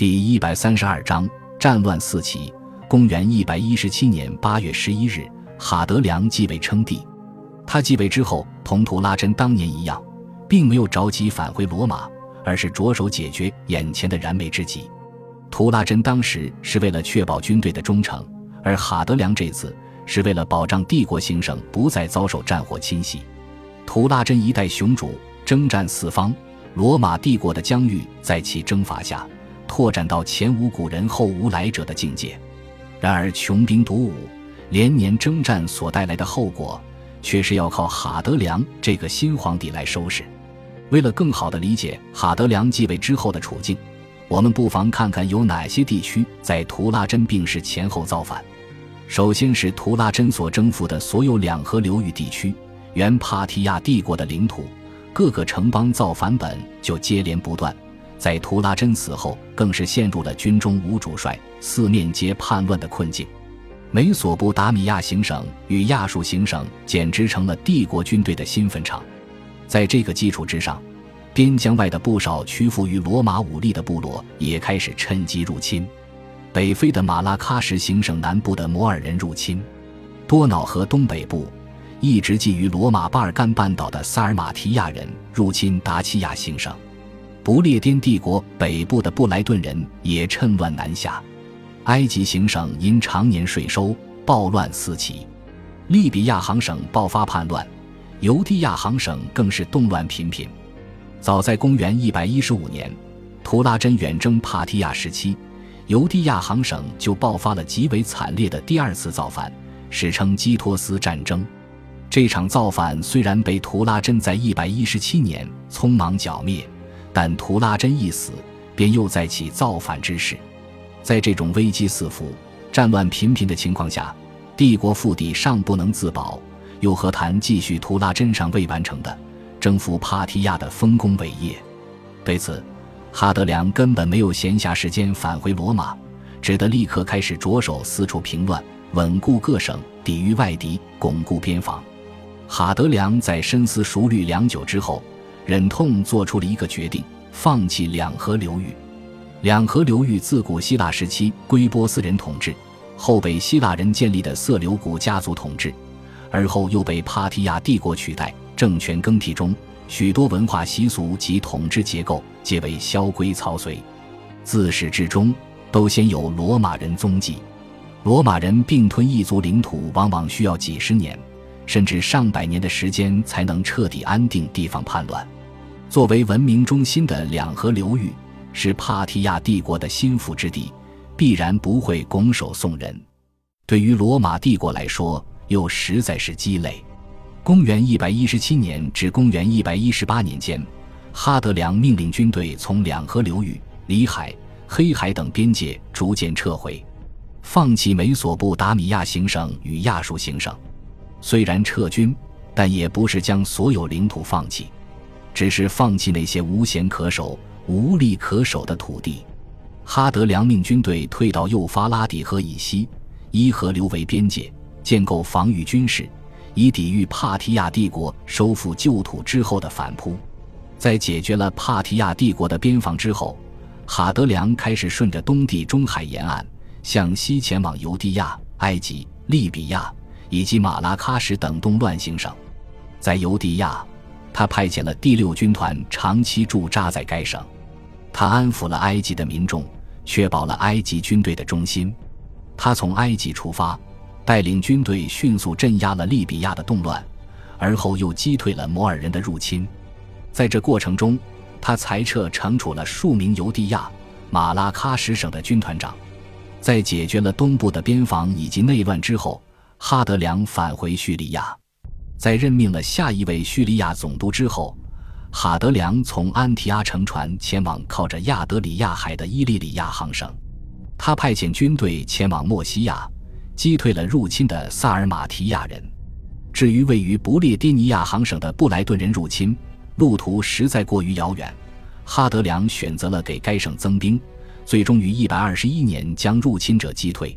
第一百三十二章战乱四起。公元一百一十七年八月十一日，哈德良继位称帝。他继位之后，同图拉真当年一样，并没有着急返回罗马，而是着手解决眼前的燃眉之急。图拉真当时是为了确保军队的忠诚，而哈德良这次是为了保障帝国行省不再遭受战火侵袭。图拉真一代雄主，征战四方，罗马帝国的疆域在其征伐下，拓展到前无古人后无来者的境界。然而，穷兵黩武、连年征战所带来的后果，却是要靠哈德良这个新皇帝来收拾。为了更好地理解哈德良继位之后的处境，我们不妨看看有哪些地区在图拉真病逝前后造反。首先是图拉真所征服的所有两河流域地区，原帕提亚帝国的领土，各个城邦造反本就接连不断。在图拉真死后，更是陷入了军中无主帅、四面皆叛乱的困境。美索不达米亚行省与亚述行省简直成了帝国军队的新坟场。在这个基础之上，边疆外的不少屈服于罗马武力的部落也开始趁机入侵。北非的马拉喀什行省南部的摩尔人入侵，多瑙河东北部一直觊觎罗马巴尔干半岛的萨尔马提亚人入侵达契亚行省。不列颠帝国北部的布莱顿人也趁乱南下，埃及行省因常年税收暴乱四起，利比亚行省爆发叛乱，犹地亚行省更是动乱频频。早在公元一百一十五年，图拉真远征帕提亚时期，犹地亚行省就爆发了极为惨烈的第二次造反，史称基托斯战争。这场造反虽然被图拉真在一百一十七年匆忙剿灭。但图拉真一死，便又再起造反之势。在这种危机四伏、战乱频频的情况下，帝国腹地尚不能自保，又何谈继续图拉真尚未完成的征服帕提亚的丰功伟业？对此，哈德良根本没有闲暇时间返回罗马，只得立刻开始着手四处平乱，稳固各省，抵御外敌，巩固边防。哈德良在深思熟虑良久之后。忍痛做出了一个决定，放弃两河流域。两河流域自古希腊时期归波斯人统治，后被希腊人建立的色流古家族统治，而后又被帕提亚帝国取代。政权更替中，许多文化习俗及统治结构皆为萧规曹随，自始至终都先有罗马人踪迹。罗马人并吞一族领土，往往需要几十年，甚至上百年的时间才能彻底安定地方叛乱。作为文明中心的两河流域，是帕提亚帝国的心腹之地，必然不会拱手送人。对于罗马帝国来说，又实在是鸡肋。公元一百一十七年至公元一百一十八年间，哈德良命令军队从两河流域、里海、黑海等边界逐渐撤回，放弃美索不达米亚行省与亚述行省。虽然撤军，但也不是将所有领土放弃。只是放弃那些无险可守、无利可守的土地。哈德良命军队退到幼发拉底河以西，依河流为边界，建构防御军事，以抵御帕提亚帝国收复旧土之后的反扑。在解决了帕提亚帝国的边防之后，哈德良开始顺着东地中海沿岸向西前往犹地亚、埃及、利比亚以及马拉喀什等动乱行省。在犹地亚。他派遣了第六军团长期驻扎在该省，他安抚了埃及的民众，确保了埃及军队的忠心。他从埃及出发，带领军队迅速镇压了利比亚的动乱，而后又击退了摩尔人的入侵。在这过程中，他裁撤惩处了数名犹地亚、马拉喀什省的军团长。在解决了东部的边防以及内乱之后，哈德良返回叙利亚。在任命了下一位叙利亚总督之后，哈德良从安提阿乘船前往靠着亚德里亚海的伊利里亚行省。他派遣军队前往墨西亚，击退了入侵的萨尔马提亚人。至于位于不列颠尼亚行省的布莱顿人入侵，路途实在过于遥远，哈德良选择了给该省增兵，最终于一百二十一年将入侵者击退。